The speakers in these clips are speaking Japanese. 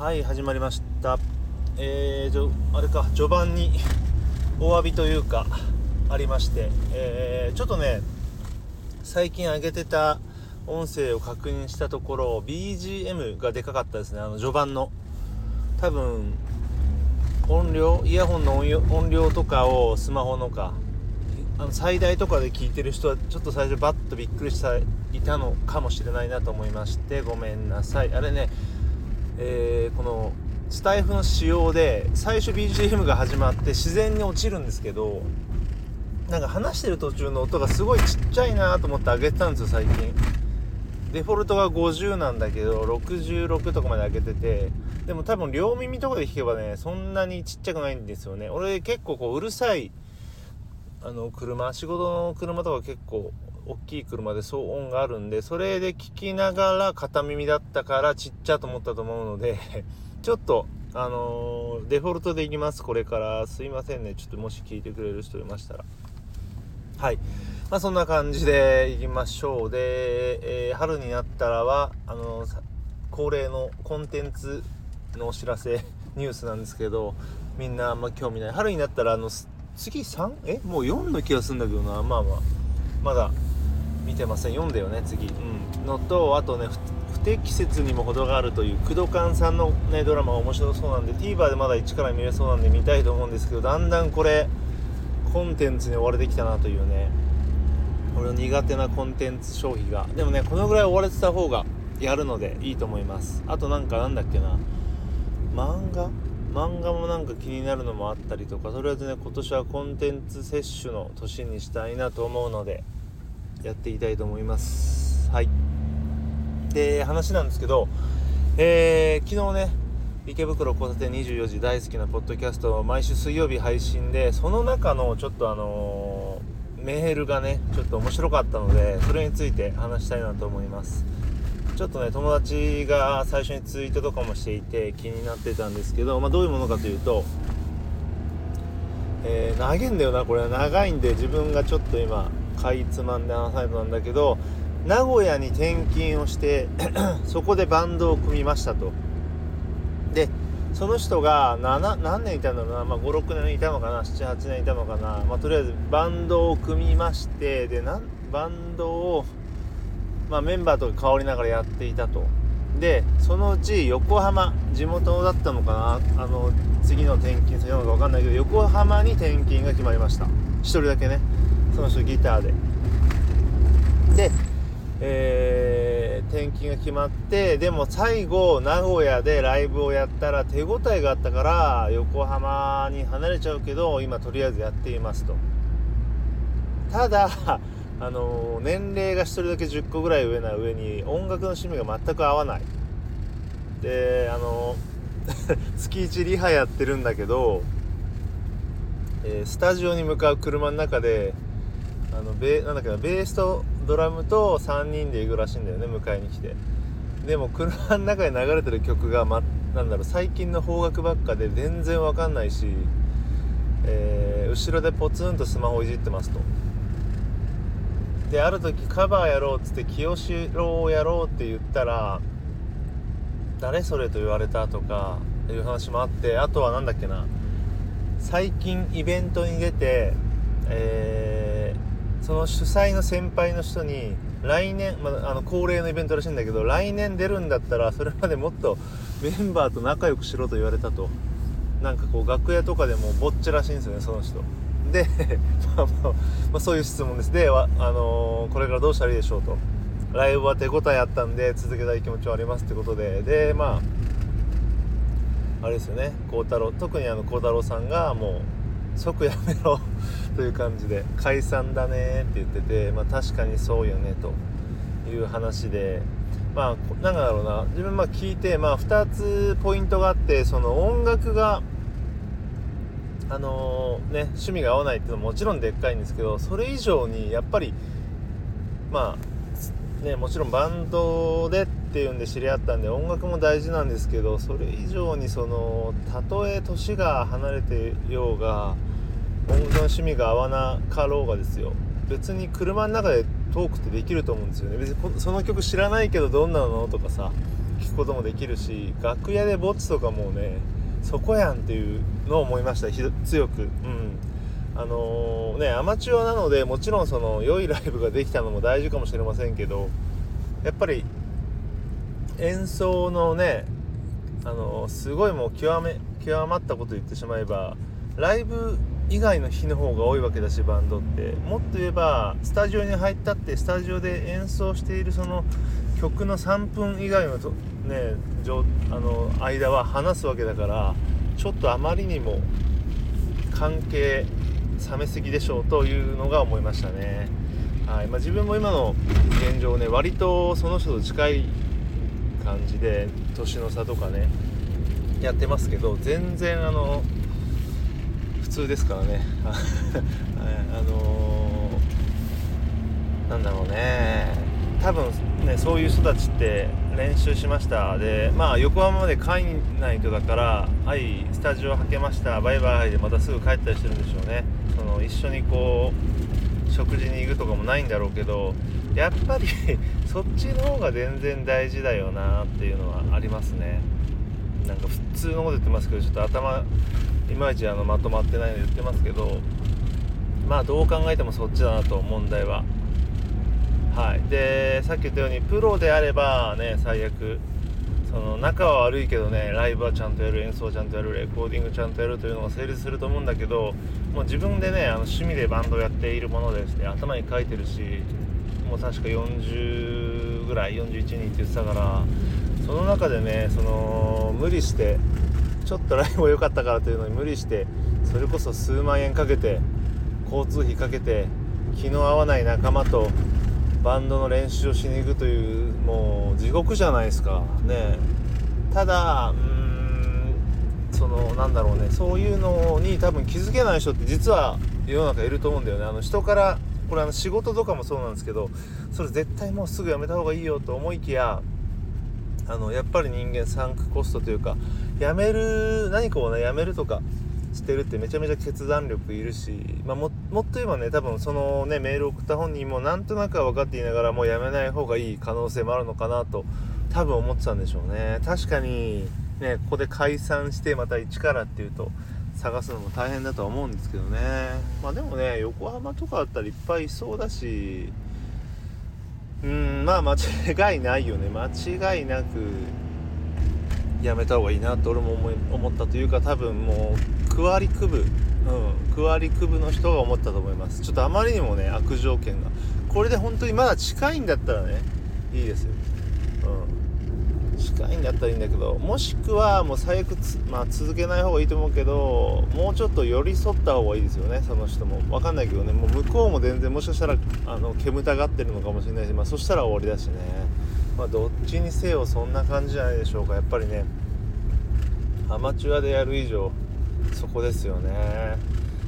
はい始まりました。えー、じょあれか序盤にお詫びというかありまして、えー、ちょっとね最近上げてた音声を確認したところ BGM がでかかったですね。あの序盤の。多分音量イヤホンの音量とかをスマホのかあの最大とかで聞いてる人はちょっと最初バッとびっくりしたいたのかもしれないなと思いましてごめんなさい。あれねえー、このスタイフの仕様で最初 BGM が始まって自然に落ちるんですけどなんか話してる途中の音がすごいちっちゃいなと思って上げてたんですよ最近。デフォルトが50なんだけど66とかまで上げててでも多分両耳とかで聞けばねそんなにちっちゃくないんですよね。俺結構こううるさいあの車仕事の車とか結構大きい車で騒音があるんでそれで聞きながら片耳だったからちっちゃと思ったと思うので ちょっとあのー、デフォルトでいきます。これから。すいませんね。ちょっともし聞いてくれる人いましたら。はい。まあそんな感じでいきましょう。で、えー、春になったらはあのー、恒例のコンテンツのお知らせ ニュースなんですけどみんなあんま興味ない。春になったらあの次 3? え？もう4の気がするんだけどな。まあまあ。まだ見てません。読んだよね次、うん、のとあとね不適切にも程があるという工藤勘さんの、ね、ドラマが面白そうなんで TVer でまだ1から見れそうなんで見たいと思うんですけどだんだんこれコンテンツに追われてきたなというね俺の苦手なコンテンツ消費が。でもねこのぐらい追われてた方がやるのでいいと思います。あとなんかなんだっけな。漫画？漫画もなんか気になるのもあったりとかとりあえずね今年はコンテンツ摂取の年にしたいなと思うのでやっていきたいと思います。はい。で話なんですけどえー、昨日ね池袋交差点24時大好きなポッドキャスト毎週水曜日配信でその中のちょっとあのー、メールがねちょっと面白かったのでそれについて話したいなと思います。ちょっとね友達が最初にツイートとかもしていて気になってたんですけど、まあ、どういうものかというとえー、長いんだよなこれ。長いんで自分がちょっと今かいつまんで話されたんだけど名古屋に転勤をして そこでバンドを組みましたと。でその人が何年いたんだろうな、まあ、56年いたのかな？78年いたのかな、まあ、とりあえずバンドを組みましてでなバンドを、まあ、メンバーとか変わりながらやっていたと。でそのうち横浜地元だったのかな？あの次の転勤先なのか分かんないけど横浜に転勤が決まりました。1人だけね。その人ギターで。で、えー、転勤が決まってでも最後名古屋でライブをやったら手応えがあったから横浜に離れちゃうけど今とりあえずやっていますと。ただあの、年齢が1人だけ10個ぐらい上な上に音楽の趣味が全く合わない。であのー、月1リハやってるんだけど、えー、スタジオに向かう車の中であのベなんだっけなベースとドラムと3人で行くらしいんだよね迎えに来て。でも車の中で流れてる曲が、ま、なんだろう最近の邦楽ばっかで全然わかんないし、えー、後ろでポツンとスマホいじってますと。である時カバーやろうっつって清志郎をやろうって言ったら誰それと言われたとかいう話もあってあとは何だっけな最近イベントに出てえーその主催の先輩の人に来年、まあ、あの恒例のイベントらしいんだけど来年出るんだったらそれまでもっとメンバーと仲良くしろと言われたと。なんかこう楽屋とかでもぼっちらしいんですよねその人。で、まあ、そういう質問です。で、あのー、これからどうしたらいいでしょうと。ライブは手応えあったんで続けたい気持ちはありますってことで。でまああれですよね。孝太郎特にあの孝太郎さんがもう即やめろ。という感じで解散だねって言ってて、まあ、確かにそうよねという話でまあなんだろうな自分まあ聞いて、まあ、2つポイントがあってその音楽があのー、ね趣味が合わないっていうのももちろんでっかいんですけどそれ以上にやっぱりまあねもちろんバンドでっていうんで知り合ったんで音楽も大事なんですけどそれ以上にそのたとえ年が離れてようが音楽の趣味が合わなかろうがですよ。別に車の中でトークってできると思うんですよね。別にその曲知らないけどどんなのとかさ聞くこともできるし楽屋でぼっちとかもねそこやんっていうのを思いました。強く。うん。あのー、ねアマチュアなのでもちろんその良いライブができたのも大事かもしれませんけどやっぱり演奏のねあのー、すごいもう極め極まったこと言ってしまえばライブ以外の日の方が多いわけだしバンドって。もっと言えばスタジオに入ったってスタジオで演奏しているその曲の3分以外のと、ね、あの間は話すわけだからちょっとあまりにも関係冷めすぎでしょうというのが思いましたね、はい。まあ、自分も今の現状ね割とその人と近い感じで年の差とかねやってますけど全然あの通ですからね。あのー、なんだろうね。多分ねそういう人たちって練習しました。でまあ横浜まで帰んないとだからはいスタジオはけました。バイバイでまたすぐ帰ったりしてるんでしょうね。その一緒にこう食事に行くとかもないんだろうけどやっぱり そっちの方が全然大事だよなっていうのはありますね。なんか普通のこと言ってますけどちょっと頭いまいちあのまとまってないの言ってますけどまあどう考えてもそっちだなと問題は。はい。でさっき言ったようにプロであればね最悪。その仲は悪いけどねライブはちゃんとやる演奏ちゃんとやるレコーディングちゃんとやるというのが成立すると思うんだけどもう自分でねあの趣味でバンドやっているものですね頭に書いてるしもう確か40ぐらい41人って言ってたからその中でねその無理してちょっとライブ良かったからというのに無理してそれこそ数万円かけて交通費かけて気の合わない仲間とバンドの練習をしに行くというもう地獄じゃないですか。ね。ただうーんそのなんだろうね。そういうのに多分気づけない人って実は世の中いると思うんだよね。あの人からこれあの仕事とかもそうなんですけどそれ絶対もうすぐやめた方がいいよと思いきやあのやっぱり人間サンクコストというかやめる何かをねやめるとかしてるってめちゃめちゃ決断力いるし、まあ、ももっと言えばね多分そのねメール送った本人もなんとなくは分かっていながらもうやめない方がいい可能性もあるのかなと多分思ってたんでしょうね。確かにねここで解散してまた一からっていうと探すのも大変だとは思うんですけどね。まあでもね横浜とかだったらいっぱいいそうだしうんまあ間違いないよね。間違いなくやめた方がいいなと俺も思い思ったというか多分もう区割り区分。うん。区割り区分の人が思ったと思います。ちょっとあまりにもね悪条件が。これで本当にまだ近いんだったらねいいですよ。うん。近いんだったらいいんだけどもしくはもう最悪まあ、続けない方がいいと思うけどもうちょっと寄り添った方がいいですよねその人も。分かんないけどね。もう向こうも全然もしかしたらあの煙たがってるのかもしれないし、まあ、そしたら終わりだしねまあ、どっちにせよそんな感じじゃないでしょうか。やっぱりねアマチュアでやる以上そこですよね。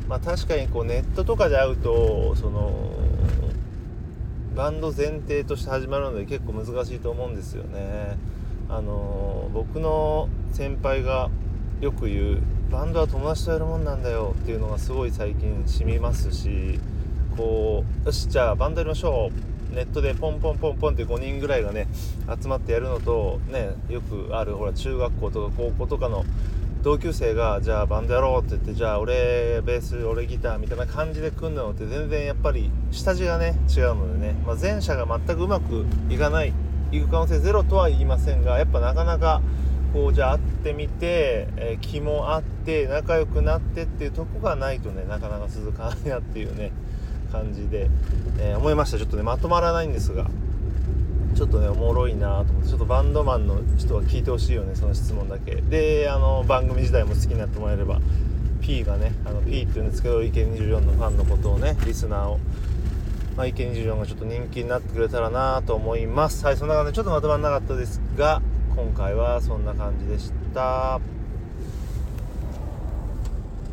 まあ確かにこうネットとかで会うとそのバンド前提として始まるので結構難しいと思うんですよね。あの僕の先輩がよく言うバンドは友達とやるもんなんだよっていうのがすごい最近染みますしこうよしじゃあバンドやりましょうネットでポンポンポンポンって5人ぐらいがね集まってやるのとねよくあるほら中学校とか高校とかの同級生がじゃあバンドやろうって言ってじゃあ俺ベース俺ギターみたいな感じで組んだのって全然やっぱり下地がね違うのでね、まあ、前者が全くうまくいかないいく可能性ゼロとは言いませんがやっぱなかなかこうじゃあ会ってみて、えー、気もあって仲良くなってっていうとこがないとねなかなか続かないなっていうね。感じで、えー、思いました。ちょっとねまとまらないんですがちょっとねおもろいなと思ってちょっとバンドマンの人は聞いてほしいよねその質問だけ。であの番組自体も好きになってもらえれば P がねあの P っていうんですけど池24のファンのことをねリスナーをまあ、池24がちょっと人気になってくれたらなと思います。はいそんな感じでちょっとまとまらなかったですが今回はそんな感じでした。